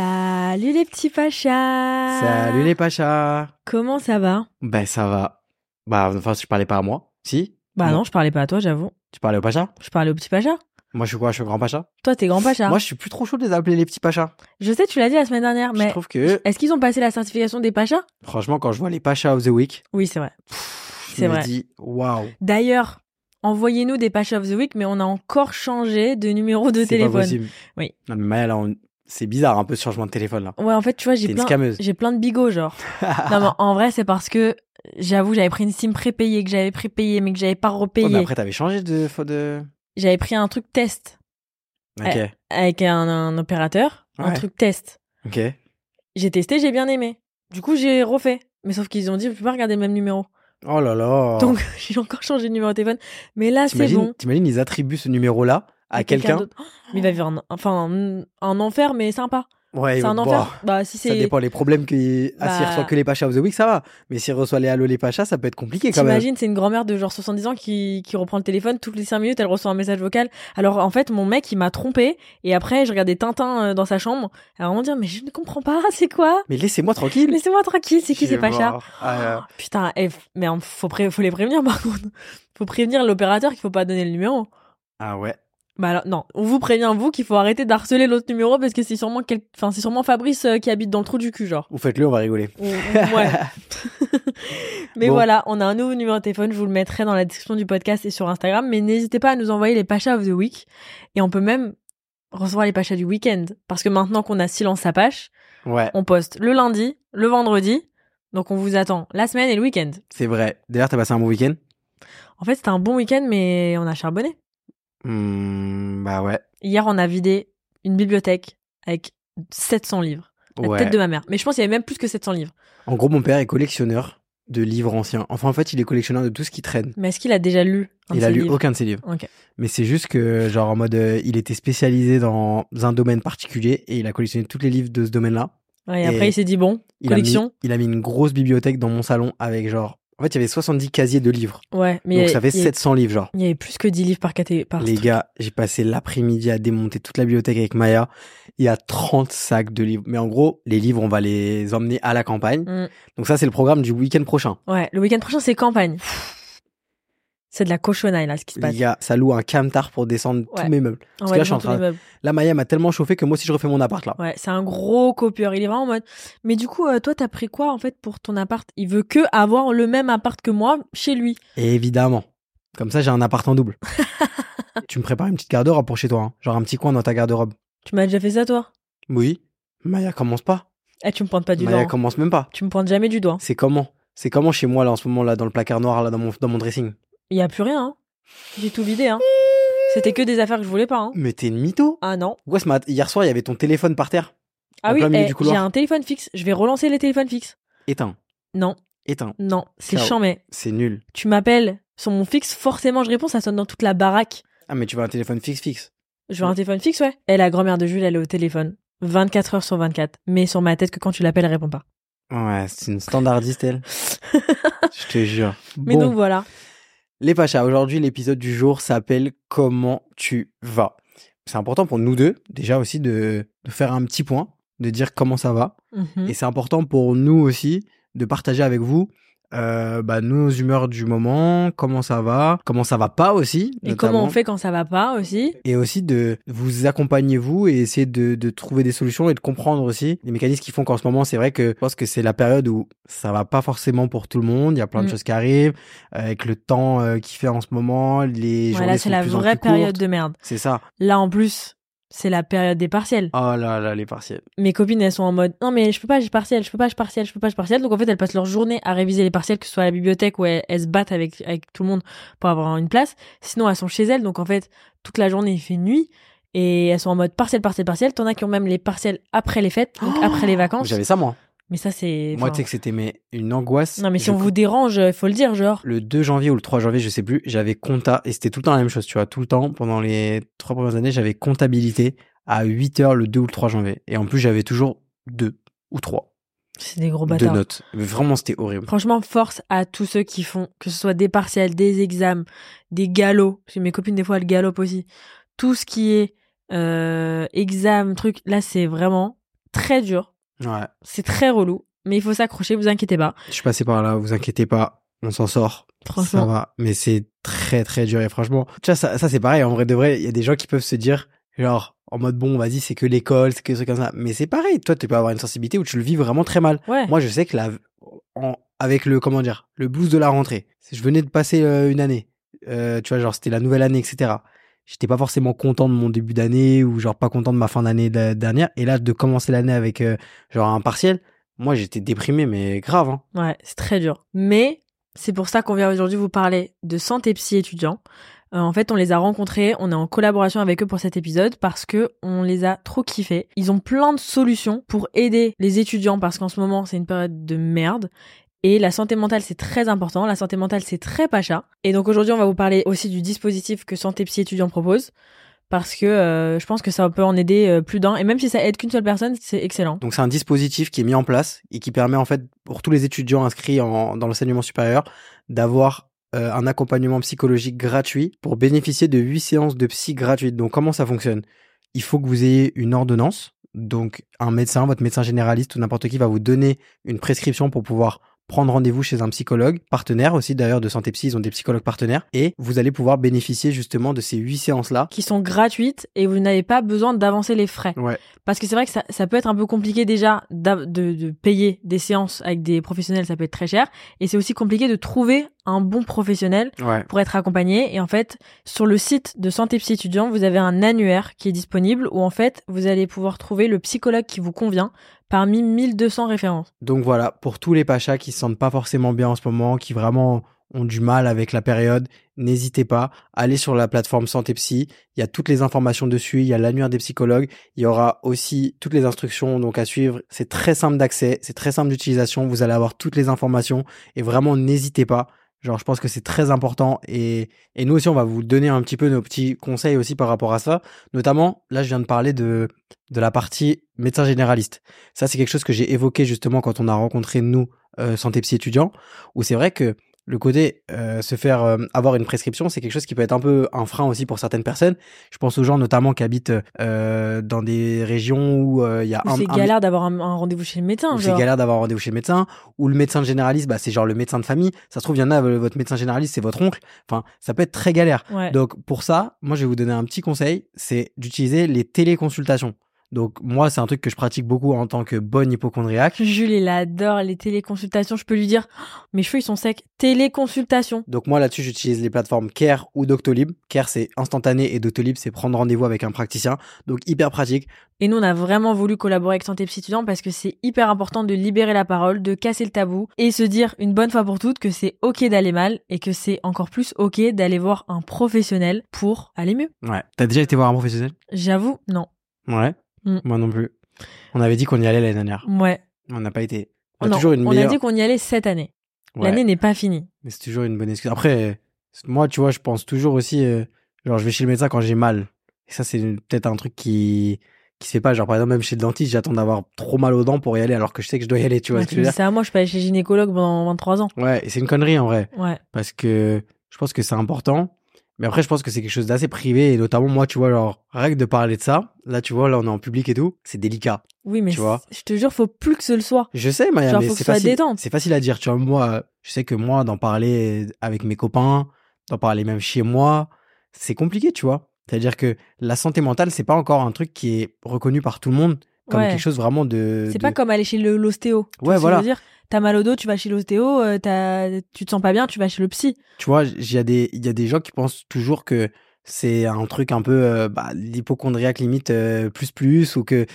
Salut les petits pachas Salut les pachas Comment ça va? Ben ça va. Bah enfin je parlais pas à moi. Si? Bah Non. non, je parlais pas à toi, j'avoue. Tu parlais au pacha Je parlais aux petits pachas. Moi je suis quoi? Je suis grand pacha? Toi, t'es grand pacha. Moi je suis plus trop chaud de les appeler les petits pachas. Je sais, tu l'as dit la semaine dernière, Je mais trouve que est-ce qu'ils ont passé la certification des pachas? Franchement quand je vois les pachas of the week, Oui, c'est vrai. je C'est me vrai. dis waouh. D'ailleurs, envoyez-nous des pachas of the week, mais on a encore changé de numéro de pas téléphone. possible. Oui. Non mais Maya là on- c'est bizarre un peu ce changement de téléphone là. Ouais, en fait, tu vois, j'ai plein, j'ai plein de bigots, genre. non, mais en vrai, c'est parce que j'avoue, j'avais pris une SIM prépayée, que j'avais prépayée, mais que j'avais pas Ouais, repayé. mais après t'avais changé de de. J'avais pris un truc test Ok. avec un, un opérateur, un truc test. Ok. J'ai testé, j'ai bien aimé. Du coup, j'ai refait. Mais sauf qu'ils ont dit, tu peux pas regarder le même numéro. Oh là là. Donc, j'ai encore changé de numéro de téléphone. Mais là, c'est bon. t'imagines, ils attribuent ce numéro à quelqu'un. Oh, Mais il va vivre un, enfin, un, un enfer, mais sympa. Ouais. c'est un bon, enfer. Bah, si Ça dépend les problèmes que ah, s'il Bah- reçoit que les pachas of the week ça va mais s'il reçoit les allo les pachas ça peut être compliqué quand même T'imagines, c'est une grand-mère de genre 70 ans qui, qui reprend le téléphone toutes les 5 minutes, elle reçoit un message vocal. Alors en fait, mon mec, il m'a trompé et après, je regardais Tintin euh, dans sa chambre. Alors on dit, mais je ne comprends pas, c'est quoi? Mais laissez-moi tranquille Laissez-moi tranquille, c'est qui ces pachas? Ah, Oh, Putain, eh, mais faut, pré- faut les prévenir par contre. Faut prévenir l'opérateur qu'il faut pas donner le numéro. ah ouais Bah alors, non, on vous prévient vous qu'il faut arrêter d'harceler l'autre numéro parce que c'est sûrement quel... enfin c'est sûrement Fabrice euh, qui habite dans le trou du cul genre. vous faites-le on va rigoler Ou- ou- ouais. mais Bon. voilà, on a un nouveau numéro de téléphone, je vous le mettrai dans la description du podcast et sur Instagram, mais n'hésitez pas à nous envoyer les pachas of the week et on peut même recevoir les pachas du week-end parce que maintenant qu'on a silence sa pache, ouais on poste le lundi, le vendredi. Donc on vous attend la semaine et le week-end. c'est vrai d'ailleurs t'as passé un bon week-end? En fait, c'était un bon week-end mais on a charbonné. Hmm, bah ouais Hier, on a vidé une bibliothèque avec 700 livres. La ouais tête de ma mère. Mais je pense qu'il y avait même plus que 700 livres. en gros mon père est collectionneur de livres anciens enfin en fait il est collectionneur de tout ce qui traîne Mais est-ce qu'il a déjà lu un de il a lu livres aucun de ses livres Ok. mais c'est juste que genre en mode euh, il était spécialisé dans un domaine particulier et il a collectionné tous les livres de ce domaine là Ouais, et Et après, il s'est dit bon, il collection. a mis, il a mis une grosse bibliothèque dans mon salon avec genre en fait il y avait 70 casiers de livres Ouais, mais donc y ça fait il y a- 700 livres genre Il y avait plus que 10 livres par catégorie. Par Les truc. gars, j'ai passé l'après-midi à démonter toute la bibliothèque avec Maya. Il y a 30 sacs de livres. Mais en gros, les livres, on va les emmener à la campagne. Mm. Donc ça, c'est le programme du week-end prochain. Ouais, le week-end prochain, c'est campagne. C'est de la cochonnaille, là, ce qui se passe. Les gars, ça loue un camtar pour descendre Ouais. tous mes meubles. Parce que là, je suis en train... Là, Maya m'a tellement chauffé que moi aussi, je refais mon appart, là. Ouais, c'est un gros copieur. Il est vraiment en mode. Mais du coup, euh, toi, t'as pris quoi, en fait, pour ton appart? Il veut que avoir le même appart que moi chez lui. Évidemment. Comme ça, j'ai un appart en double. tu me prépares une petite garde-robe pour chez toi. hein. Genre un petit coin dans ta garde-robe. Tu m'as déjà fait ça, toi? Oui. Maya commence pas. Eh, tu me pointes pas du Maya doigt. hein. commence même pas. Tu me pointes jamais du doigt. C'est comment? C'est comment chez moi, là, en ce moment, là, dans le placard noir, là, dans mon, dans mon dressing? Il y a plus rien, hein. J'ai tout vidé, hein. C'était que des affaires que je voulais pas, hein. Mais t'es une mytho Ah non. Ouais, ce mat- hier soir, il y avait ton téléphone par terre. Ah oui, plein milieu eh, du couloir. j'ai un téléphone fixe. Je vais relancer les téléphones fixes. Éteint. Non, Éteint. non, c'est Ciao. chiant, mais C'est nul. tu m'appelles sur mon fixe, forcément je réponds, ça sonne dans toute la baraque. Ah, mais tu veux un téléphone fixe fixe. Je veux un téléphone fixe, ouais. Et la grand-mère de Jules, elle est au téléphone. 24 heures sur 24. Mais sur ma tête que quand tu l'appelles, elle répond pas. Ouais, c'est une standardiste, elle. Je te jure. Mais bon, donc voilà. Les Pachas, aujourd'hui, l'épisode du jour s'appelle Comment tu vas? C'est important pour nous deux, déjà aussi, de, de faire un petit point, de dire comment ça va. Mhm. Et c'est important pour nous aussi de partager avec vous euh, bah, nos humeurs du moment, comment ça va, comment ça va pas aussi. Et notamment. comment on fait quand ça va pas aussi et aussi de vous accompagner vous et essayer de, de trouver des solutions et de comprendre aussi les mécanismes qui font qu'en ce moment c'est vrai que je pense que c'est la période où ça va pas forcément pour tout le monde il y a plein de Mm. choses qui arrivent euh, avec le temps euh, qui fait en ce moment les journées Voilà, sont c'est de la plus vraie plus période de merde. c'est ça Là, en plus, c'est la période des partiels. Oh là là, les partiels. Mes copines, elles sont en mode non mais je peux pas, j'ai partiel, je peux pas, j'ai partiel, je peux pas, j'ai partiel. Donc en fait, elles passent leur journée à réviser les partiels, que ce soit à la bibliothèque où elles, elles se battent avec avec tout le monde pour avoir une place. Sinon, elles sont chez elles. Donc en fait, toute la journée, il fait nuit. Et elles sont en mode partiel, partiel, partiel. T'en as qui ont même les partiels après les fêtes, donc après les vacances. J'avais ça, moi. Mais ça, c'est. Moi, tu sais que c'était mais, une angoisse. Non, mais si Je on vous dérange, il faut le dire, genre. le 2 janvier ou le 3 janvier, je sais plus, j'avais compta, et c'était tout le temps la même chose, tu vois, tout le temps, pendant les trois premières années, j'avais comptabilité à 8 heures le 2 ou le 3 janvier. Et en plus, j'avais toujours deux ou trois C'est des gros de bâtards. notes. Mais vraiment, c'était horrible. Franchement, force à tous ceux qui font, que ce soit des partiels, des examens, des galops. Parce que mes copines, des fois, elles galopent aussi. Tout ce qui est euh, examen, truc, là, c'est vraiment très dur. Ouais. C'est très relou. Mais il faut s'accrocher, vous inquiétez pas. Je suis passé par là, vous inquiétez pas, on s'en sort. Ça Franchement. va. Mais c'est très, très dur. Et franchement, tu vois, ça, ça c'est pareil. En vrai de vrai, il y a des gens qui peuvent se dire, genre, en mode, bon, vas-y, c'est que l'école, c'est que trucs comme ça. Mais c'est pareil. Toi, tu peux avoir une sensibilité où tu le vis vraiment très mal. Ouais. Moi, je sais que la, en- avec le, comment dire, le blues de la rentrée, je venais de passer euh, une année. Euh, tu vois, genre, c'était la nouvelle année, etc. J'étais pas forcément content de mon début d'année ou genre pas content de ma fin d'année de- dernière. Et là, de commencer l'année avec euh, genre un partiel, moi, j'étais déprimé, mais grave. Hein. Ouais, c'est très dur. Mais c'est pour ça qu'on vient aujourd'hui vous parler de santé psy étudiants. Euh, en fait, on les a rencontrés, on est en collaboration avec eux pour cet épisode parce que on les a trop kiffés. Ils ont plein de solutions pour aider les étudiants parce qu'en ce moment, c'est une période de merde. Et la santé mentale, c'est très important. La santé mentale, c'est très pacha. Et donc aujourd'hui, on va vous parler aussi du dispositif que Santé Psy étudiant propose. Parce que euh, je pense que ça peut en aider euh, plus d'un. Et même si ça aide qu'une seule personne, c'est excellent. Donc, c'est un dispositif qui est mis en place et qui permet, en fait, pour tous les étudiants inscrits dans l'enseignement supérieur, d'avoir euh, un accompagnement psychologique gratuit pour bénéficier de 8 séances de psy gratuites. Donc, comment ça fonctionne? Il faut que vous ayez une ordonnance. Donc, un médecin, votre médecin généraliste ou n'importe qui va vous donner une prescription pour pouvoir prendre rendez-vous chez un psychologue partenaire aussi d'ailleurs de santé psy ils ont des psychologues partenaires et vous allez pouvoir bénéficier justement de ces huit séances là Qui sont gratuites et vous n'avez pas besoin d'avancer les frais. ouais Parce que c'est vrai que ça, ça peut être un peu compliqué déjà de, de payer des séances avec des professionnels, ça peut être très cher. Et c'est aussi compliqué de trouver un bon professionnel ouais pour être accompagné. Et en fait, sur le site de Santé Psy étudiant, vous avez un annuaire qui est disponible où en fait, vous allez pouvoir trouver le psychologue qui vous convient parmi 1200 références. Donc voilà, pour tous les pachas qui se sentent pas forcément bien en ce moment, qui vraiment ont du mal avec la période, n'hésitez pas, allez sur la plateforme Santé Psy, il y a toutes les informations dessus, il y a l'annuaire des psychologues, il y aura aussi toutes les instructions donc à suivre, c'est très simple d'accès, c'est très simple d'utilisation, vous allez avoir toutes les informations et vraiment n'hésitez pas. Genre, je pense que c'est très important et, nous aussi, on va vous donner un petit peu nos petits conseils aussi par rapport à ça. Notamment, là, je viens de parler de, la partie médecin généraliste. Ça, c'est quelque chose que j'ai évoqué justement quand on a rencontré nous, euh, santé psy étudiants, où c'est vrai que le côté euh, se faire euh, avoir une prescription, c'est quelque chose qui peut être un peu un frein aussi pour certaines personnes. Je pense aux gens notamment qui habitent euh, dans des régions où euh, il y a Où un, c'est un- galère d'avoir un, un rendez-vous chez le médecin. où c'est galère d'avoir un rendez-vous chez le médecin, ou le médecin généraliste, bah, c'est genre le médecin de famille. Ça se trouve, il y en a, euh, votre médecin généraliste, c'est votre oncle. Enfin, ça peut être très galère. Ouais. Donc, pour ça, moi, je vais vous donner un petit conseil, c'est d'utiliser les téléconsultations. Donc, moi, c'est un truc que je pratique beaucoup en tant que bonne hypochondriaque. Jules, il adore les téléconsultations. Je peux lui dire, Oh, mes cheveux, ils sont secs. Téléconsultation. Donc, moi, là-dessus, j'utilise les plateformes Care ou Doctolib. Care, c'est instantané et Doctolib, c'est prendre rendez-vous avec un praticien. Donc, hyper pratique. Et nous, on a vraiment voulu collaborer avec Santé Psy étudiant parce que c'est hyper important de libérer la parole, de casser le tabou et se dire une bonne fois pour toutes que c'est ok d'aller mal et que c'est encore plus ok d'aller voir un professionnel pour aller mieux. Ouais. T'as déjà été voir un professionnel? J'avoue, non. Ouais. Mm. Moi non plus. On avait dit qu'on y allait l'année dernière. Ouais. On n'a pas été. On a Non, toujours une on meilleure. a dit qu'on y allait cette année. Ouais. L'année n'est pas finie. Mais c'est toujours une bonne excuse. Après, moi, tu vois, je pense toujours aussi, euh, genre, je vais chez le médecin quand j'ai mal. Et ça, c'est peut-être un truc qui, qui se fait pas. Genre, par exemple, même chez le dentiste, j'attends d'avoir trop mal aux dents pour y aller, alors que je sais que je dois y aller, tu vois Ouais, ce que je veux dire? ça à moi, je peux aller chez le gynécologue pendant 23 ans. Ouais, et c'est une connerie, en vrai. Ouais. Parce que je pense que c'est important. Mais après, je pense que c'est quelque chose d'assez privé. Et notamment, moi, tu vois, genre, règle de parler de ça. Là, tu vois, là, on est en public et tout. C'est délicat. Oui, mais Tu vois. je te jure, faut plus que ce le soit. Je sais, Maya, Genre, mais c'est facile. C'est facile à dire. Tu vois, moi, je sais que moi, d'en parler avec mes copains, d'en parler même chez moi, c'est compliqué, tu vois. C'est-à-dire que la santé mentale, c'est pas encore un truc qui est reconnu par tout le monde comme Ouais. quelque chose vraiment de. C'est de- pas comme aller chez l'ostéo. Ouais, ce que voilà. Je veux dire, t'as mal au dos, tu vas chez l'ostéo, euh, tu te sens pas bien, tu vas chez le psy. Tu vois, il y a des, y a des gens qui pensent toujours que c'est un truc un peu euh, bah, l'hypochondriaque limite euh, plus plus ou que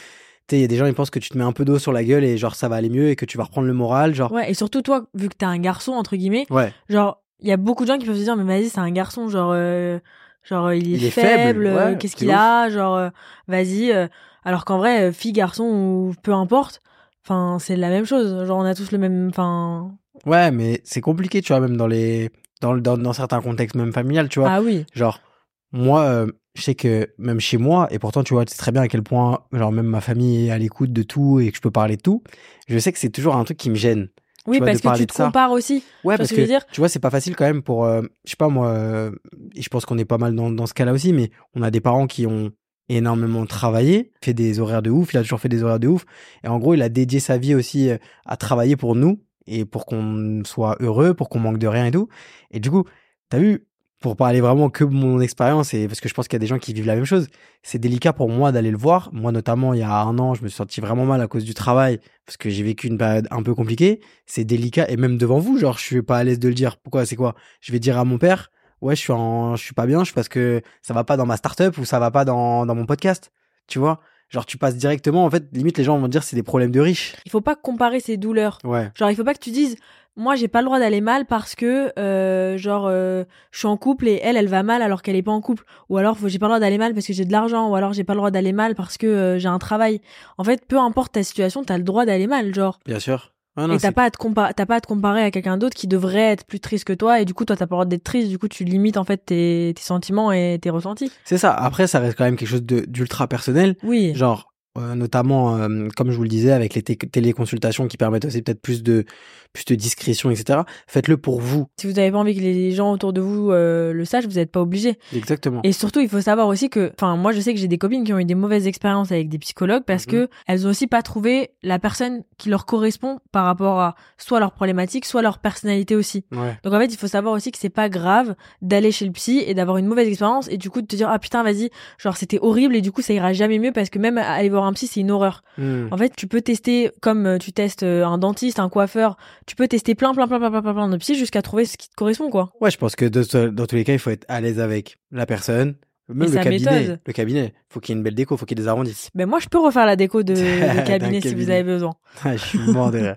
il y a des gens ils pensent que tu te mets un peu d'eau sur la gueule et genre ça va aller mieux et que tu vas reprendre le moral genre Ouais, et surtout toi, vu que t'es un garçon, entre guillemets, ouais genre, il y a beaucoup de gens qui peuvent se dire, mais vas-y, c'est un garçon, genre, euh, genre il est, Il est faible, faible, ouais, qu'est-ce qu'il a, genre, vas-y. alors qu'en vrai, fille, garçon ou peu importe, enfin, c'est la même chose. Genre, on a tous le même, enfin, ouais mais c'est compliqué tu vois même dans les dans, dans dans certains contextes même familial tu vois ah oui. Genre, moi, euh, je sais que même chez moi, et pourtant, tu vois, tu sais très bien à quel point, genre, même ma famille est à l'écoute de tout et que je peux parler de tout. Je sais que c'est toujours un truc qui me gêne. Oui, vois, parce que tu te compares aussi. Ouais, parce ce que, que je veux dire? tu vois, c'est pas facile quand même pour, euh, je sais pas moi, euh, je pense qu'on est pas mal dans, dans ce cas-là aussi, mais on a des parents qui ont énormément travaillé, fait des horaires de ouf, il a toujours fait des horaires de ouf, et en gros, il a dédié sa vie aussi euh, à travailler pour nous, et pour qu'on soit heureux, pour qu'on manque de rien et tout. Et du coup, t'as vu, pour parler vraiment que mon expérience, et parce que je pense qu'il y a des gens qui vivent la même chose, c'est délicat pour moi d'aller le voir. Moi, notamment, il y a un an, je me suis senti vraiment mal à cause du travail, parce que j'ai vécu une période un peu compliquée. C'est délicat, et même devant vous, genre, je suis pas à l'aise de le dire. Pourquoi C'est quoi? Je vais dire à mon père, ouais, je suis en, je suis pas bien, je suis parce que ça va pas dans ma startup ou ça va pas dans, dans mon podcast. Tu vois Genre, tu passes directement, en fait, limite, les gens vont dire c'est des problèmes de riches. Il faut pas comparer ses douleurs. Ouais. Genre, il faut pas que tu dises, moi, j'ai pas le droit d'aller mal parce que, euh, genre, euh, je suis en couple et elle, elle va mal alors qu'elle est pas en couple. Ou alors, j'ai pas le droit d'aller mal parce que j'ai de l'argent. Ou alors, j'ai pas le droit d'aller mal parce que euh, j'ai un travail. En fait, peu importe ta situation, t'as le droit d'aller mal, genre. Bien sûr. Ah non, et t'as pas à te comparer, t'as pas à te comparer à quelqu'un d'autre qui devrait être plus triste que toi. Et du coup, toi, t'as pas le droit d'être triste. Du coup, tu limites en fait tes, tes sentiments et tes ressentis. C'est ça. Après, ça reste quand même quelque chose de- d'ultra personnel. Oui. Genre, euh, notamment, euh, comme je vous le disais, avec les té- téléconsultations qui permettent aussi peut-être plus de, plus de discrétion, etc. Faites-le pour vous. Si vous avez pas envie que les gens autour de vous euh, le sachent, vous n'êtes pas obligé. Exactement. Et surtout, il faut savoir aussi que, enfin, moi, je sais que j'ai des copines qui ont eu des mauvaises expériences avec des psychologues parce Mhm. que elles ont aussi pas trouvé la personne qui leur correspond par rapport à soit leur problématique, soit leur personnalité aussi. Ouais. Donc en fait, il faut savoir aussi que c'est pas grave d'aller chez le psy et d'avoir une mauvaise expérience et du coup de te dire ah putain vas-y, genre c'était horrible et du coup ça ira jamais mieux parce que même aller voir un psy c'est une horreur. Hmm. En fait, tu peux tester comme euh, tu testes euh, un dentiste, un coiffeur, tu peux tester plein plein plein plein plein plein, de psy jusqu'à trouver ce qui te correspond quoi. Ouais, je pense que de- dans tous les cas, il faut être à l'aise avec la personne. Même le cabinet. méthode. Le cabinet. Faut qu'il y ait une belle déco, faut qu'il y ait des arrondis. Ben moi je peux refaire la déco de, de cabinet si vous avez besoin. Je suis mort de rire.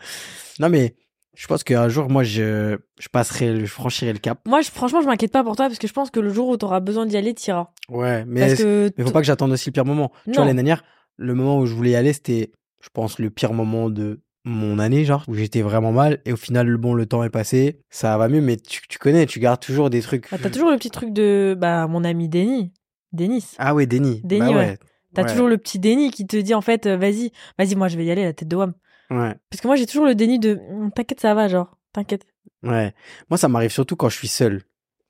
Non, mais je pense qu'un jour, moi, je, je passerai, je franchirai le cap. Moi je, franchement je m'inquiète pas pour toi parce que je pense que le jour où t'auras besoin d'y aller t'iras. Ouais, mais, Parce que mais faut pas que j'attende aussi le pire moment. Tu Non. vois, l'année dernière, le moment où je voulais y aller, c'était, je pense, le pire moment de mon année, genre, où j'étais vraiment mal. Et au final, bon, le temps est passé, ça va mieux, mais tu, tu connais, tu gardes toujours des trucs. Ah, t'as toujours le petit truc de bah mon ami Denis, Denis. Ah ouais, déni. Déni, Bah ouais. T'as Ouais. toujours le petit déni qui te dit en fait euh, vas-y, vas-y moi je vais y aller la tête de Wam. Ouais. Parce que moi j'ai toujours le déni de Hum, t'inquiète ça va genre, t'inquiète. Ouais. Moi, ça m'arrive surtout quand je suis seul.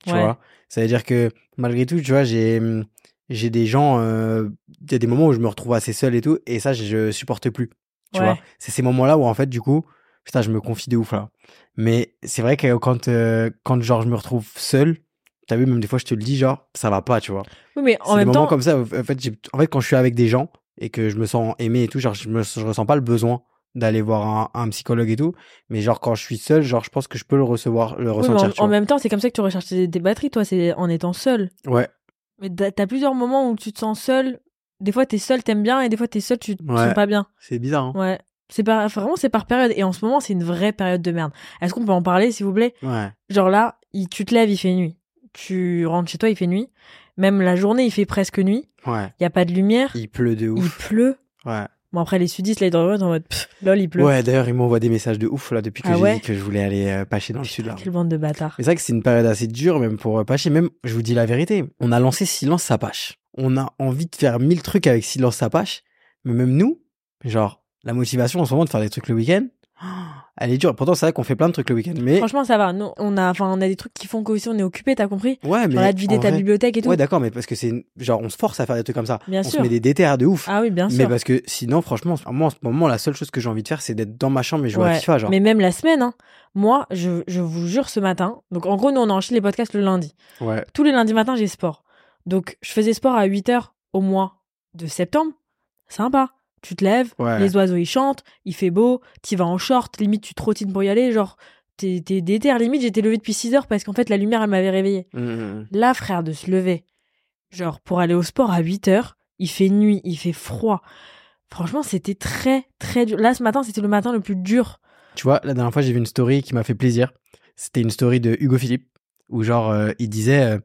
Tu Ouais. vois. Ça veut dire que, malgré tout, tu vois, j'ai, hum, j'ai des gens, euh, il y a des moments où je me retrouve assez seul et tout, et ça, je, supporte plus. Tu Ouais. vois. C'est ces moments-là où, en fait, du coup, putain, je me confie de ouf, là. Mais c'est vrai que quand, euh, quand, genre, je me retrouve seul, t'as vu, même des fois, je te le dis, genre, ça va pas, tu vois. Oui mais en des même moments temps comme ça, en fait, en fait, quand je suis avec des gens et que je me sens aimé et tout, genre, je me, je ressens pas le besoin d'aller voir un, un psychologue et tout. Mais genre, quand je suis seul, genre, je pense que je peux le recevoir, le oui, ressentir, en, tu en vois. même temps c'est comme ça que tu recharges tes, tes batteries toi, c'est en étant seul. Ouais, Mais t'as plusieurs moments où tu te sens seul. Des fois t'es seul, t'aimes bien et des fois t'es seul, tu te Ouais. sens pas bien. c'est bizarre, hein. Ouais. C'est par vraiment c'est par période et en ce moment c'est une vraie période de merde. Est-ce qu'on peut en parler s'il vous plaît? Ouais. Genre là, il, tu te lèves, il fait nuit. Tu rentres chez toi, il fait nuit. Même la journée, il fait presque nuit. Ouais. Il y a pas de lumière. Il pleut de Il ouf. pleut. Ouais. Bon après les sudistes là ils être en mode pff, lol il pleut. Ouais, d'ailleurs, il m'envoie des messages de ouf, là, depuis que Ah j'ai ouais dit que je voulais aller euh, pâcher dans le sud, là. Quelle bande de bâtards. Mais c'est vrai que c'est une période assez dure, même pour euh, pâcher. Même, je vous dis la vérité, on a lancé Silence Sapache. On a envie de faire mille trucs avec Silence Sapache. Mais même nous, genre, la motivation en ce moment de faire des trucs le week-end, elle est dure. Pourtant, c'est vrai qu'on fait plein de trucs le week-end. Mais, Franchement ça va. Nous, on a enfin on a des trucs qui font qu'aussi on est occupé, t'as compris ouais, mais. Genre là de vider ta vrai- bibliothèque et tout. Ouais, d'accord, mais parce que c'est, une- genre, on se force à faire des trucs comme ça. Bien on sûr. se met des déterres de ouf. Ah oui bien mais sûr. parce que sinon, franchement, moi, en ce moment, la seule chose que j'ai envie de faire, c'est d'être dans ma chambre et jouer à Ouais. FIFA, genre. Mais même la semaine, hein. Moi, je, je vous jure, ce matin. Donc, en gros, nous, on enchaîne les podcasts le lundi. Ouais. Tous les lundis matins, j'ai sport. Donc, je faisais sport à 8 heures au mois de septembre. Sympa. Tu te lèves, Ouais. les oiseaux, ils chantent, il fait beau, t'y vas en short, limite, tu trottines pour y aller. Genre, t'es déter. Limite, j'étais levé depuis 6 heures parce qu'en fait, la lumière, elle m'avait réveillé. Mmh, mmh, mmh. Là, frère, de se lever, genre pour aller au sport à 8 heures, il fait nuit, il fait froid. Franchement, c'était très très dur. Là ce matin, c'était le matin le plus dur. Tu vois, la dernière fois, j'ai vu une story qui m'a fait plaisir. C'était une story de Hugo Philippe où genre euh, il disait euh,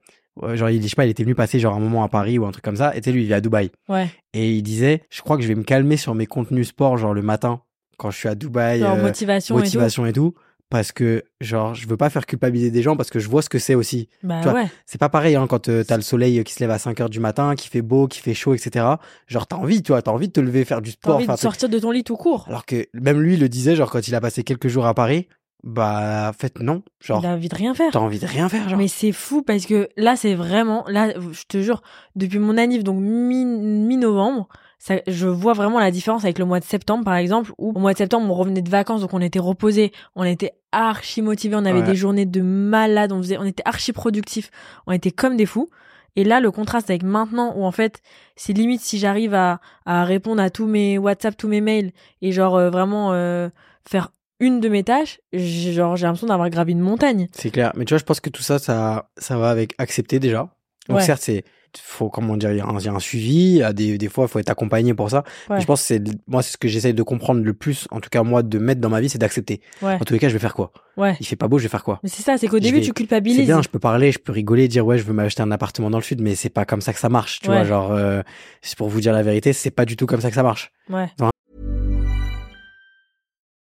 genre il je sais pas, il était venu passer genre un moment à Paris ou un truc comme ça et tu sais lui il est à Dubaï. Ouais. Et il disait, je crois que je vais me calmer sur mes contenus sport genre le matin quand je suis à Dubaï, Genre euh, motivation, motivation et tout. parce que genre je veux pas faire culpabiliser des gens parce que je vois ce que c'est aussi. Bah ouais. C'est pas pareil hein, quand euh, t'as le soleil qui se lève à 5 heures du matin, qui fait beau, qui fait chaud, etc. Genre t'as envie, tu vois, t'as envie de te lever, faire du T'as sport. envie de sortir de ton lit tout court. Alors que même lui le disait, genre quand il a passé quelques jours à Paris, bah en fait non, genre a envie de rien faire. t'as envie de rien faire, genre. Mais c'est fou parce que là, c'est vraiment, là, je te jure, depuis mon anniv, donc mi- mi-novembre, ça, je vois vraiment la différence avec le mois de septembre, par exemple, où au mois de septembre, on revenait de vacances, donc on était reposé, on était archi motivé, on avait Ouais. des journées de malade, on faisait, on était archi productif, on était comme des fous. Et là, le contraste avec maintenant, où en fait, c'est limite si j'arrive à, à répondre à tous mes WhatsApp, tous mes mails, et genre euh, vraiment euh, faire une de mes tâches, j'ai- genre j'ai l'impression d'avoir gravi une montagne. C'est clair. Mais tu vois, je pense que tout ça, ça, ça va avec accepter déjà. Donc Ouais. certes, c'est faut comment dire, il y, a un- il y a un suivi. a Des, des fois, il faut être accompagné pour ça. Ouais. Mais je pense que c'est moi, c'est ce que j'essaye de comprendre le plus, en tout cas moi, de mettre dans ma vie, c'est d'accepter. Ouais. En tous les cas, je vais faire quoi? Ouais. Il fait pas beau, je vais faire quoi? Mais c'est ça, c'est qu'au début, vais- tu C'est culpabilises. bien, je peux parler, je peux rigoler, dire ouais, je veux m'acheter un appartement dans le sud, mais c'est pas comme ça que ça marche. Tu Ouais. vois, genre, euh, c'est pour vous dire la vérité, c'est pas du tout comme ça que ça marche. Ouais.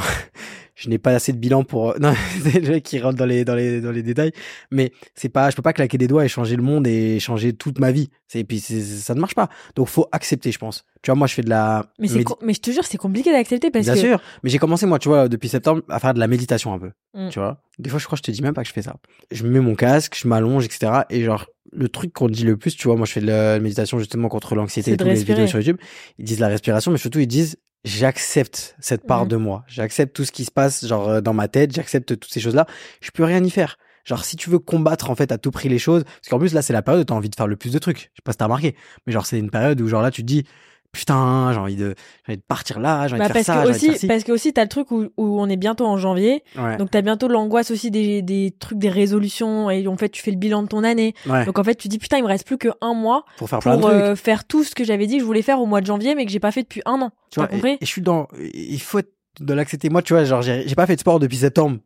je n'ai pas assez de bilan pour non c'est le mec qui rentre dans les dans les dans les détails. Mais c'est pas je peux pas claquer des doigts et changer le monde et changer toute ma vie. C'est et puis ça ne marche pas. Donc faut accepter je pense. Tu vois moi je fais de la Mais, c'est médi- mais je te jure, c'est compliqué d'accepter parce bien que. sûr. Mais j'ai commencé moi tu vois depuis septembre à faire de la méditation un peu Mm. tu vois. Des fois je crois que je te dis même pas que je fais ça. Je mets mon casque je m'allonge etc et genre le truc qu'on dit le plus tu vois moi je fais de la méditation justement contre l'anxiété et de tout les vidéos sur YouTube. Ils disent la respiration mais surtout ils disent j'accepte cette part Mhm. de moi. J'accepte tout ce qui se passe genre euh, dans ma tête j'accepte toutes ces choses là je peux rien y faire. Genre si tu veux combattre en fait à tout prix les choses parce qu'en plus là c'est la période où t'as envie de faire le plus de trucs. Je sais pas si t'as remarqué mais genre c'est une période où genre là tu te dis putain j'ai envie de j'ai envie de partir là j'ai envie Bah, de parce faire ça que de aussi, faire ci parce que aussi, t'as le truc où, où on est bientôt en janvier. ouais. Donc, t'as bientôt l'angoisse aussi des, des trucs, des résolutions. Et en fait, tu fais le bilan de ton année. ouais Donc, en fait, tu dis, putain, il me reste plus que un mois pour faire plein de pour euh, faire tout ce que j'avais dit que je voulais faire au mois de janvier, mais que j'ai pas fait depuis un an. tu vois, et, compris? et je suis dans, il faut de l'accepter. Moi, tu vois, genre, j'ai j'ai pas fait de sport depuis septembre.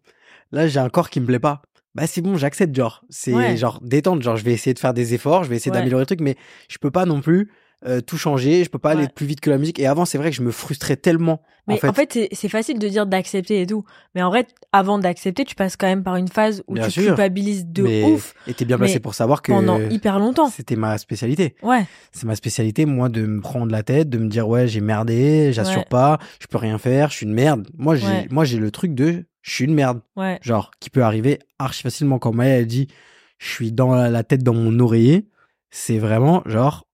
Là, j'ai un corps qui me plaît pas. Bah, c'est bon, j'accepte, genre. C'est Ouais. genre détente. Genre, je vais essayer de faire des efforts, je vais essayer Ouais. d'améliorer le truc, mais je peux pas non plus euh, tout changer. Je peux pas aller plus vite que la musique. Et avant, c'est vrai que je me frustrais tellement. Mais en fait, c'est- c'est facile de dire d'accepter et tout. Mais en vrai, avant d'accepter, tu passes quand même par une phase où Bien tu sûr. culpabilises de mais ouf et t'es bien placé pour savoir que pendant hyper longtemps. c'était ma spécialité. Ouais. C'est ma spécialité, moi, de me prendre la tête, de me dire, ouais, j'ai merdé, j'assure Ouais. pas, je peux rien faire, je suis une merde. Moi, j'ai, Ouais. moi, j'ai le truc de, je suis une merde. Ouais. genre qui peut arriver archi facilement quand Maya elle dit je suis dans la tête dans mon oreiller c'est vraiment genre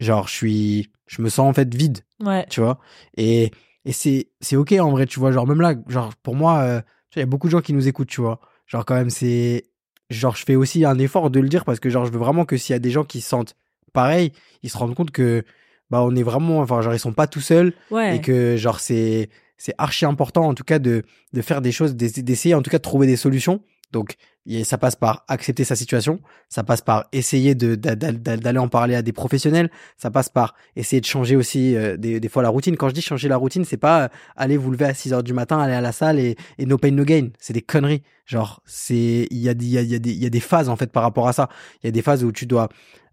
genre je suis je me sens en fait vide Ouais. tu vois et et c'est c'est ok en vrai tu vois genre même là genre pour moi euh, il y a beaucoup de gens qui nous écoutent tu vois genre quand même c'est genre je fais aussi un effort de le dire parce que genre je veux vraiment que s'il y a des gens qui se sentent pareil ils se rendent compte que bah on est vraiment enfin genre ils sont pas tout seuls Ouais. et que genre c'est c'est archi important en tout cas de de faire des choses d'ess- d'essayer en tout cas de trouver des solutions donc y- ça passe par accepter sa situation. Ça passe par essayer de d'a- d'a- d'a- d'aller en parler à des professionnels. Ça passe par essayer de changer aussi euh, des, fois la routine. Quand je dis changer la routine c'est pas euh, aller vous lever à 6 heures du matin aller à la salle et, et no pain no gain. C'est des conneries. Genre c'est il y a y a, y a des y a des phases en fait par rapport à ça. Il y a des phases où tu dois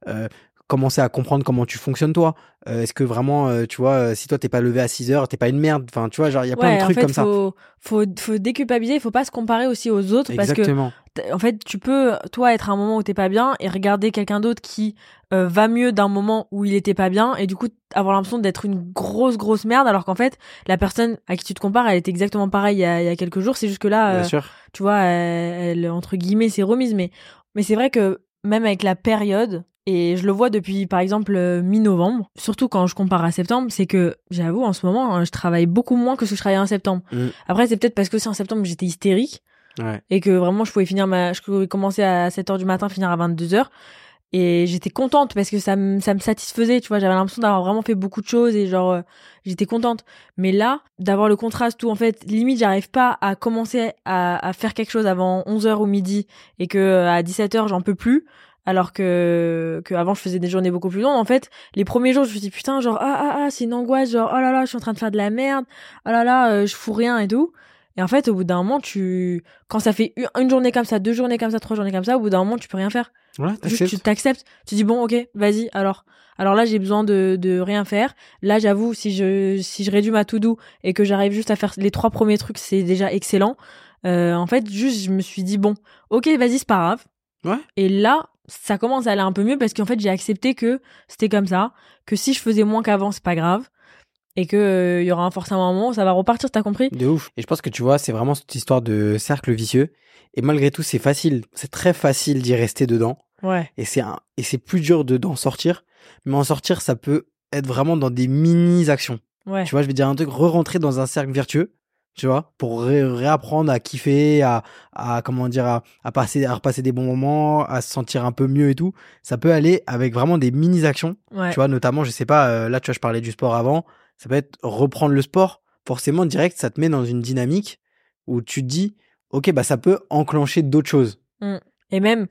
euh, commencer à comprendre comment tu fonctionnes toi. Euh, est-ce que vraiment euh, tu vois euh, si toi t'es pas levé à 6 heures t'es pas une merde. Enfin tu vois genre il y a plein Ouais, de trucs en fait, comme ça. faut, faut, déculpabiliser, il faut pas se comparer aussi aux autres parce que exactement. en fait, tu peux toi être à un moment où t'es pas bien et regarder quelqu'un d'autre qui euh, va mieux d'un moment où il était pas bien et du coup avoir l'impression d'être une grosse grosse merde alors qu'en fait la personne à qui tu te compares elle était exactement pareille il y a, il y a quelques jours. C'est juste que là tu vois elle, elle, entre guillemets s'est remise. Mais mais c'est vrai que même avec la période, et je le vois depuis par exemple euh, mi-novembre, surtout quand je compare à septembre, c'est que j'avoue en ce moment, hein, je travaille beaucoup moins que ce que je travaillais en septembre. Mm. Après, c'est peut-être parce que c'est en septembre j'étais hystérique Ouais. et que vraiment je pouvais finir ma je pouvais commencer à 7h du matin finir à 22h et j'étais contente parce que ça me ça me satisfaisait tu vois. J'avais l'impression d'avoir vraiment fait beaucoup de choses et genre euh, j'étais contente. Mais là d'avoir le contraste où en fait limite j'arrive pas à commencer à, à faire quelque chose avant 11h ou midi et que euh, à 17h j'en peux plus alors que, que avant je faisais des journées beaucoup plus longues. En fait les premiers jours je me suis putain genre ah ah ah c'est une angoisse genre oh là là je suis en train de faire de la merde oh là là euh, je fous rien et tout. Et en fait, au bout d'un moment, tu, quand ça fait une journée comme ça, deux journées comme ça, trois journées comme ça, au bout d'un moment, tu peux rien faire. Ouais, Juste, t'acceptes. tu t'acceptes. Tu dis bon, ok, vas-y. Alors, alors là, j'ai besoin de, de rien faire. Là, j'avoue, si je, si je réduis ma to do et que j'arrive juste à faire les trois premiers trucs, c'est déjà excellent. Euh, en fait, juste, je me suis dit bon, ok, vas-y, c'est pas grave. Ouais. Et là, ça commence à aller un peu mieux parce qu'en fait, j'ai accepté que c'était comme ça, que si je faisais moins qu'avant, c'est pas grave. Et que euh, il y aura un forcément un moment où ça va repartir, t'as compris? De ouf. Et je pense que tu vois, c'est vraiment cette histoire de cercle vicieux. Et malgré tout, c'est facile. C'est très facile d'y rester dedans. Ouais. Et c'est un, et c'est plus dur de, d'en sortir. Mais en sortir, ça peut être vraiment dans des mini actions. Ouais. Tu vois, je vais dire un truc, re-rentrer dans un cercle vertueux. Tu vois, pour ré- réapprendre à kiffer, à, à comment dire, à, à passer, à repasser des bons moments, à se sentir un peu mieux et tout. Ça peut aller avec vraiment des mini actions. Ouais. Tu vois, notamment, je sais pas, euh, là, tu vois, je parlais du sport avant. Ça peut être reprendre le sport. Forcément, direct, ça te met dans une dynamique où tu te dis, OK, bah, ça peut enclencher d'autres choses. Et même,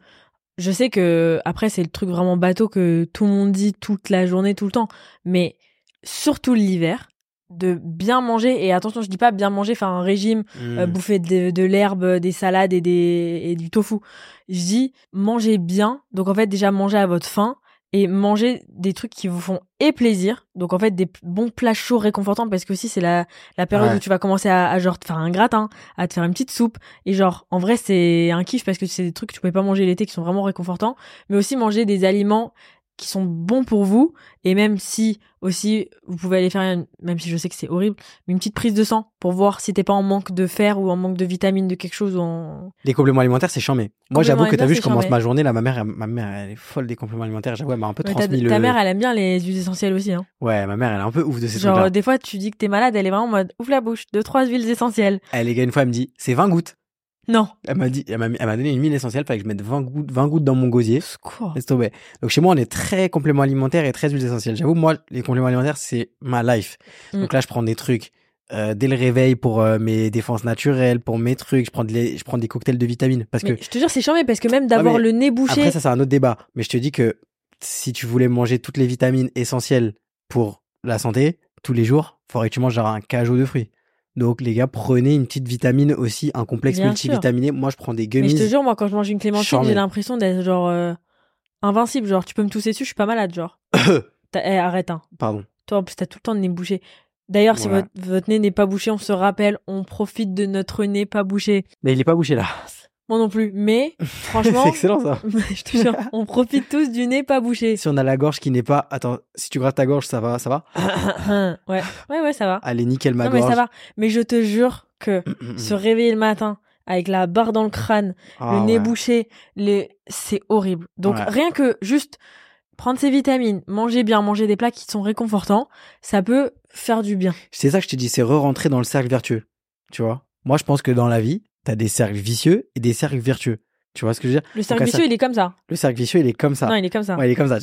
je sais que après c'est le truc vraiment bateau que tout le monde dit toute la journée, tout le temps, mais surtout l'hiver, de bien manger. Et attention, je dis pas bien manger, faire un régime, euh, Mm. bouffer de, de l'herbe, des salades et des et du tofu. Je dis manger bien. Donc en fait déjà manger à votre faim et manger des trucs qui vous font et plaisir. Donc en fait des bons plats chauds réconfortants parce que aussi c'est la la période Ouais. où tu vas commencer à, à genre te faire un gratin, à te faire une petite soupe et genre en vrai c'est un kiff parce que c'est des trucs que tu pouvais pas manger l'été qui sont vraiment réconfortants, mais aussi manger des aliments qui sont bons pour vous et même si aussi vous pouvez aller faire une, même si je sais que c'est horrible une petite prise de sang pour voir si t'es pas en manque de fer ou en manque de vitamines de quelque chose ou en Les compléments alimentaires, c'est chambé. Moi, j'avoue que t'as vu, je commence ma journée, là, ma mère, elle- ma mère, elle est folle des compléments alimentaires. J'avoue, elle m'a un peu Ouais, transmis le. ta mère elle aime bien les huiles essentielles aussi hein. Ouais, ma mère, elle est un peu ouf de ces genre trucs-là. des fois tu dis que t'es malade elle est vraiment en mode ouvre la bouche deux trois huiles essentielles Elle, les gars, une fois, elle me dit, c'est 20 gouttes. Non Elle m'a dit, elle m'a, donné une huile essentielle, fallait que je mette 20 gouttes, 20 gouttes dans mon gosier. tomber. Donc chez moi, on est très compléments alimentaires et très huiles essentielles. J'avoue, moi, les compléments alimentaires, c'est ma life. Mm. Donc là, je prends des trucs euh, dès le réveil pour euh, mes défenses naturelles, pour mes trucs. Je prends, de les- je prends des cocktails de vitamines parce mais que je te jure c'est chiant parce que même d'avoir le nez bouché après, ça, c'est un autre débat. Mais je te dis que si tu voulais manger toutes les vitamines essentielles pour la santé, tous les jours, faudrait que tu manges genre un cajot de fruits. Donc les gars, prenez une petite vitamine aussi, un complexe Bien multivitaminé. Moi, je prends des Mais gummies. je te jure, moi, quand je mange une clémentine, j'ai l'impression d'être genre euh, invincible. Genre, tu peux me tousser dessus, je suis pas malade. Genre, T'as- eh, arrête, hein. Pardon. Toi, en plus, t'as tout le temps le nez bouché. D'ailleurs, si votre, votre nez n'est pas bouché, on se rappelle, on profite de notre nez pas bouché. Mais il est pas bouché là. Moi non plus. Mais, franchement, c'est excellent ça. je te jure, on profite tous du nez pas bouché. Si on a la gorge qui n'est pas. Attends, si tu grattes ta gorge, ça va, ça va? ouais, ouais, ouais, ça va. Allez, nickel ma non, mais gorge. ça va. Mais je te jure que se réveiller le matin avec la barre dans le crâne, Ah, le nez ouais. bouché, les... c'est horrible. Donc Ouais. rien que juste prendre ses vitamines, manger bien, manger des plats qui sont réconfortants, ça peut faire du bien. C'est ça que je te dis, c'est re-rentrer dans le cercle vertueux. Tu vois? Moi, je pense que dans la vie, t'as des cercles vicieux et des cercles vertueux. Tu vois ce que je veux dire? Le cercle vicieux, ça- il est comme ça. Le cercle vicieux, il est comme ça. Non, il est comme ça. Ouais, il est comme ça.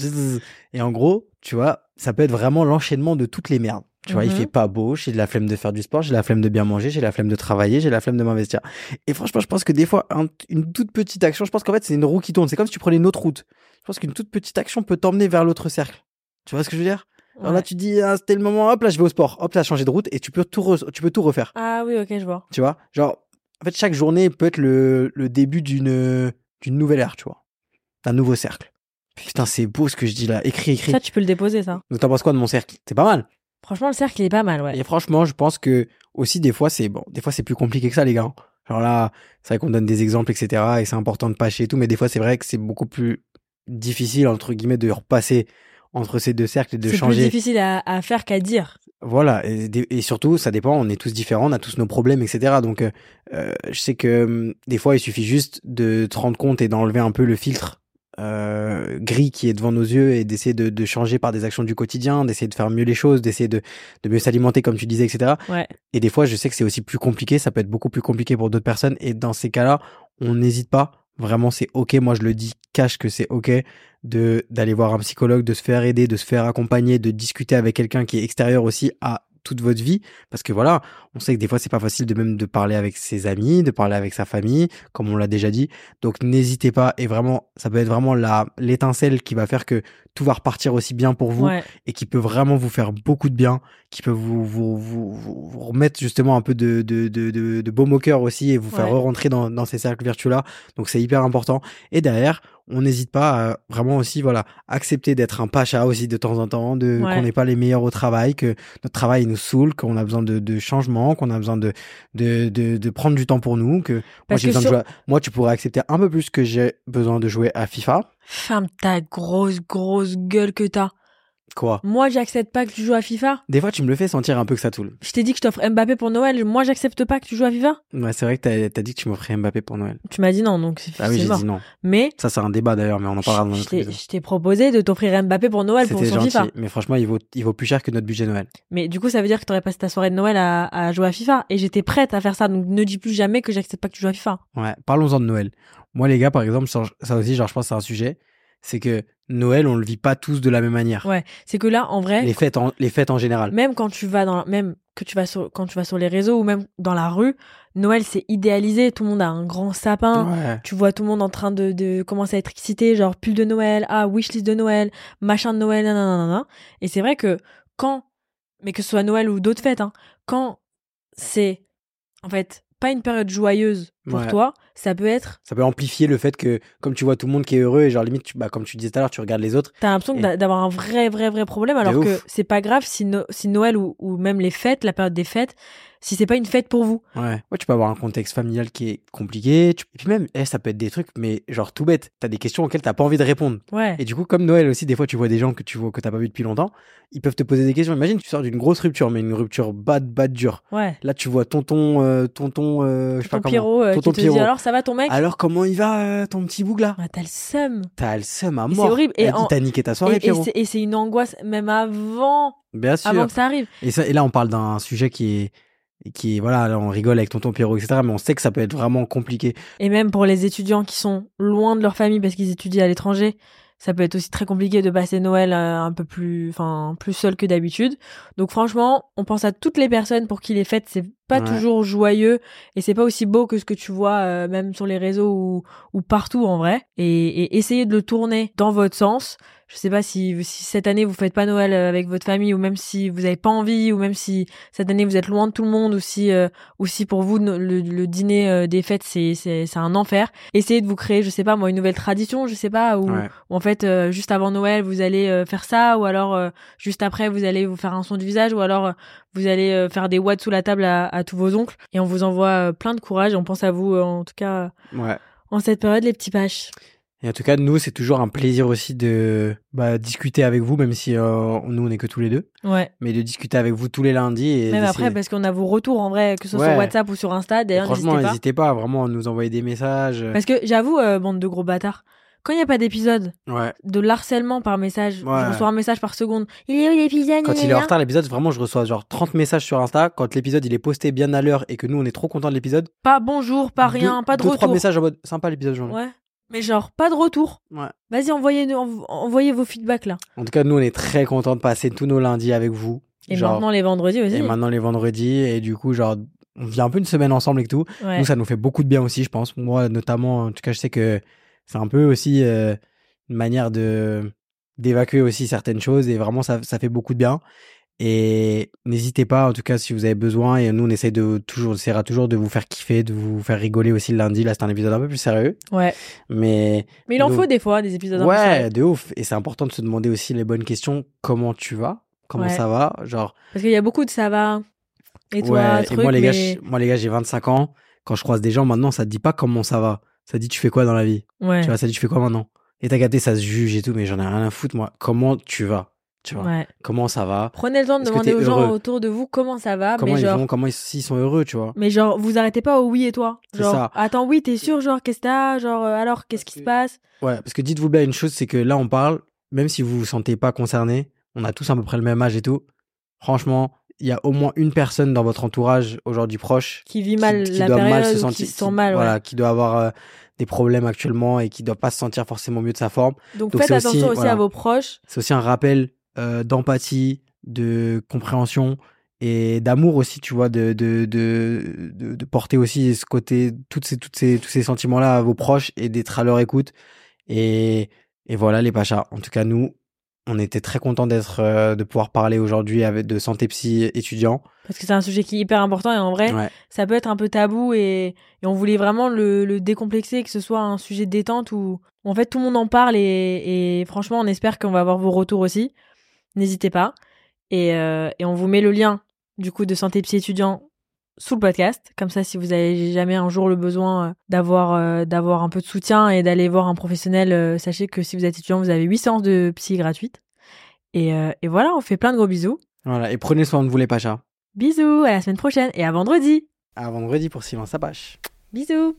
Et en gros, tu vois, ça peut être vraiment l'enchaînement de toutes les merdes. Tu vois, il Mhm. fait pas beau, j'ai de la flemme de faire du sport, j'ai la flemme de bien manger, j'ai la flemme de travailler, j'ai la flemme de m'investir. Et franchement, je pense que des fois, un- une toute petite action, je pense qu'en fait, c'est une roue qui tourne. C'est comme si tu prenais une autre route. Je pense qu'une toute petite action peut t'emmener vers l'autre cercle. Tu vois ce que je veux dire? Alors là, tu dis, ah, c'était le moment, hop, là, je vais au sport. Hop, là, changer de route et tu peux tout, tu peux tout refaire. Ah oui, ok, je vois. Tu vois? Genre, en fait, chaque journée peut être le, le début d'une nouvelle ère, tu vois. D'un nouveau cercle. Putain, c'est beau ce que je dis là. Écris, écris. Ça, tu peux le déposer, ça. Donc, t'en penses quoi de mon cercle? C'est pas mal. Franchement, le cercle, il est pas mal, ouais. Et franchement, je pense que aussi des fois c'est bon, des fois c'est plus compliqué que ça les gars. Genre là, c'est vrai qu'on donne des exemples etc. Et c'est important de pas chier et tout, mais des fois c'est vrai que c'est beaucoup plus difficile entre guillemets de repasser entre ces deux cercles et de C'est plus changer. difficile à, à faire qu'à dire. Voilà, et, surtout ça dépend. On est tous différents, on a tous nos problèmes etc. Donc euh, euh, je sais que hum, des fois il suffit juste de te rendre compte et d'enlever un peu le filtre euh, gris qui est devant nos yeux et d'essayer de, de changer par des actions du quotidien, d'essayer de faire mieux les choses, d'essayer de, de mieux s'alimenter comme tu disais, etc. Ouais. Et des fois, je sais que c'est aussi plus compliqué, ça peut être beaucoup plus compliqué pour d'autres personnes. Et dans ces cas-là, on n'hésite pas. Vraiment, c'est ok. Moi, je le dis cache que c'est ok de d'aller voir un psychologue, de se faire aider, de se faire accompagner, de discuter avec quelqu'un qui est extérieur aussi à toute votre vie. Parce que voilà on sait que des fois c'est pas facile de même de parler avec ses amis de parler avec sa famille comme on l'a déjà dit. Donc n'hésitez pas. Et vraiment ça peut être vraiment la l'étincelle qui va faire que tout va repartir aussi bien pour vous Ouais. et qui peut vraiment vous faire beaucoup de bien, qui peut vous, vous, vous, vous- remettre justement un peu de, de, de, de, de baume au cœur aussi et vous faire Ouais. rentrer dans, dans ces cercles vertueux-là. Donc c'est hyper important. Et derrière, on n'hésite pas à vraiment aussi, voilà, accepter d'être un pacha aussi de temps en temps, de, Ouais. qu'on n'est pas les meilleurs au travail, que notre travail nous saoule, qu'on a besoin de, de changement, qu'on a besoin de, de, de, de prendre du temps pour nous, que moi j'ai besoin sur- de jouer. à- Moi, tu pourrais accepter un peu plus que j'ai besoin de jouer à FIFA. Ferme ta grosse, grosse gueule que t'as. Quoi? Moi, j'accepte pas que tu joues à FIFA. Des fois, tu me le fais sentir un peu que ça toule. Je t'ai dit que je t'offre Mbappé pour Noël. Moi, j'accepte pas que tu joues à FIFA. Ouais, c'est vrai que t'as as dit que tu m'offrais Mbappé pour Noël. Tu m'as dit non, donc c'est Ah oui, j'ai dit non. Mais Ça, c'est un débat d'ailleurs, mais on en parlera dans notre épisode. je t'ai proposé de t'offrir Mbappé pour Noël pour son gentil, FIFA. mais franchement, il vaut, il vaut plus cher que notre budget Noël. Mais du coup, ça veut dire que t'aurais passé ta soirée de Noël à, à jouer à FIFA. Et j'étais prête à faire ça. Donc ne dis plus jamais que j'accepte pas que tu joues à FIFA. Ouais, parlons-en de Noël. Moi, les gars, par exemple, ça, ça aussi, genre, je pense que c'est un sujet. C'est que Noël, on le vit pas tous de la même manière. Ouais. C'est que là, en vrai, Les fêtes, en, les fêtes en général. même quand tu vas dans, même que tu vas sur, quand tu vas sur les réseaux ou même dans la rue, Noël c'est idéalisé. Tout le monde a un grand sapin. Ouais. Tu vois tout le monde en train de, de commencer à être excité, genre pull de Noël, ah wishlist de Noël, machin de Noël, nanana. Et c'est vrai que quand, mais que ce soit Noël ou d'autres fêtes, hein, quand c'est en fait pas une période joyeuse pour Ouais. toi, ça peut être, Ça peut amplifier le fait que, comme tu vois tout le monde qui est heureux, et genre, limite, tu, bah, comme tu disais tout à l'heure, tu regardes les autres. t'as l'impression Et- d'avoir un vrai, vrai, vrai problème, alors que c'est pas grave si, No- si Noël ou, ou même les fêtes, la période des fêtes, si c'est pas une fête pour vous. Ouais. Ouais, tu peux avoir un contexte familial qui est compliqué. tu- Et puis même, eh, ça peut être des trucs, mais genre tout bête. T'as des questions auxquelles t'as pas envie de répondre. Ouais. Et du coup, comme Noël aussi, des fois, tu vois des gens que tu vois que t'as pas vu depuis longtemps, ils peuvent te poser des questions. Imagine, tu sors d'une grosse rupture, mais une rupture bad, bad dure. Ouais. Là, tu vois tonton, euh, tonton, euh, je sais pas comment. Pierrot euh, Qui te dit alors ça va ton mec Alors, comment il va, euh, ton petit boug là Ah, T'as le seum. T'as le seum à Et c'est mort. horrible. Et en- t'as niqué ta soirée, Et, et Pierrot. c'est- et c'est une angoisse même avant, Bien sûr. avant que ça arrive. Et, ça, et là, on parle d'un sujet qui est, qui voilà, là, on rigole avec tonton Pierrot, etc. Mais on sait que ça peut être vraiment compliqué. Et même pour les étudiants qui sont loin de leur famille parce qu'ils étudient à l'étranger, ça peut être aussi très compliqué de passer Noël euh, un peu plus, enfin, plus seul que d'habitude. Donc franchement, on pense à toutes les personnes pour qui les fêtes c'est pas Ouais. toujours joyeux et c'est pas aussi beau que ce que tu vois euh, même sur les réseaux ou, ou partout en vrai. Et, et essayez de le tourner dans votre sens. Je sais pas si, si cette année vous faites pas Noël euh, avec votre famille ou même si vous avez pas envie ou même si cette année vous êtes loin de tout le monde ou si, euh, ou si pour vous le, le dîner euh, des fêtes c'est, c'est, c'est un enfer. Essayez de vous créer, je sais pas moi, une nouvelle tradition, je sais pas, ou, Ouais. en fait juste avant Noël vous allez faire ça ou alors juste après vous allez vous faire un son du visage ou alors vous allez faire des watts sous la table à, à tous vos oncles et on vous envoie euh, plein de courage on pense à vous euh, en tout cas Ouais. en cette période les petits paches. Et en tout cas, nous, c'est toujours un plaisir aussi de bah, discuter avec vous, même si euh, nous, on est que tous les deux. Ouais. Mais de discuter avec vous tous les lundis. Et Même après parce qu'on a vos retours en vrai que ce soit Ouais. sur WhatsApp ou sur Insta d'ailleurs Franchement, n'hésitez pas. n'hésitez pas. vraiment à nous envoyer des messages. Parce que j'avoue euh, bande de gros bâtards. Quand il n'y a pas d'épisode, Ouais. de l'harcèlement par message, Ouais. je reçois un message par seconde. Il est où l'épisode Quand il est en retard, l'épisode, vraiment, je reçois genre 30 messages sur Insta. Quand l'épisode, il est posté bien à l'heure et que nous, on est trop content de l'épisode. Pas bonjour, pas rien, deux- pas de deux, retour. trois messages en mode sympa l'épisode aujourd'hui. Ouais. Mais genre, pas de retour. Ouais. Vas-y, envoyez, env- envoyez vos feedbacks là. En tout cas, nous, on est très contents de passer tous nos lundis avec vous. Et Genre- maintenant les vendredis aussi. Et maintenant les vendredis. Et du coup, genre, on vit un peu une semaine ensemble et tout. Ouais. Nous, ça nous fait beaucoup de bien aussi, je pense. Moi, notamment, en tout cas, je sais que c'est un peu aussi euh, une manière de d'évacuer aussi certaines choses et vraiment, ça, ça fait beaucoup de bien. Et n'hésitez pas, en tout cas, si vous avez besoin. Et nous, on essaie de toujours, on essaiera toujours de vous faire kiffer, de vous faire rigoler aussi le lundi. Là, c'est un épisode un peu plus sérieux. Ouais. Mais Mais il en faut des fois des épisodes un peu ouais, sérieux. de ouf. Et c'est important de se demander aussi les bonnes questions. Comment tu vas? Comment Ouais. ça va? Genre, Parce qu'il y a beaucoup de ça va. Et toi, ouais. truc, et moi, les gars, mais... moi, les gars, j'ai 25 ans. Quand je croise des gens, maintenant, ça te dit pas comment ça va. Ça dit tu fais quoi dans la vie? Ouais. Tu vois, ça dit tu fais quoi maintenant? Et t'as capté, ça se juge et tout, mais j'en ai rien à foutre, moi. Comment tu vas? Tu vois, Ouais. comment ça va, Prenez le temps de demander aux gens autour de vous comment ça va, comment mais ils genre, vont, comment ils, sont heureux, tu vois? mais genre, vous arrêtez pas au oui et toi? C'est Genre, ça. attends, oui, t'es sûr, genre, qu'est-ce que t'as, genre, euh, alors, qu'est-ce qui se passe? Ouais, parce que dites-vous bien une chose, c'est que là, on parle, même si vous vous sentez pas concerné, on a tous à peu près le même âge et tout. Franchement, il y a au moins une personne dans votre entourage aujourd'hui proche Qui vit mal qui, qui la doit période mal se sentir, qui se sent mal, ouais. voilà, qui doit avoir euh, des problèmes actuellement et qui doit pas se sentir forcément mieux de sa forme. Donc, Donc faites aussi- attention aussi, voilà. à vos proches. C'est aussi un rappel euh, d'empathie, de compréhension et d'amour aussi, tu vois, de, de, de, de, de porter aussi ce côté, toutes ces, toutes ces, tous ces sentiments-là à vos proches et d'être à leur écoute. Et, et voilà, les Pachas. En tout cas, nous, on était très contents d'être, euh, de pouvoir parler aujourd'hui avec de santé psy étudiants. Parce que c'est un sujet qui est hyper important et en vrai, Ouais. ça peut être un peu tabou et, et on voulait vraiment le, le décomplexer, que ce soit un sujet de détente où en fait tout le monde en parle et, et franchement on espère qu'on va avoir vos retours aussi. N'hésitez pas. Et, euh, et on vous met le lien du coup de Santé Psy étudiant sous le podcast. Comme ça si vous avez jamais un jour le besoin euh, d'avoir euh, d'avoir un peu de soutien et d'aller voir un professionnel, euh, sachez que si vous êtes étudiant vous avez 8 séances de psy gratuites. Et, euh, et voilà, on fait plein de gros bisous. Voilà. Et prenez soin de vous, les Pachas. Bisous, à la semaine prochaine et à vendredi. À vendredi pour Silence Apache. Bisous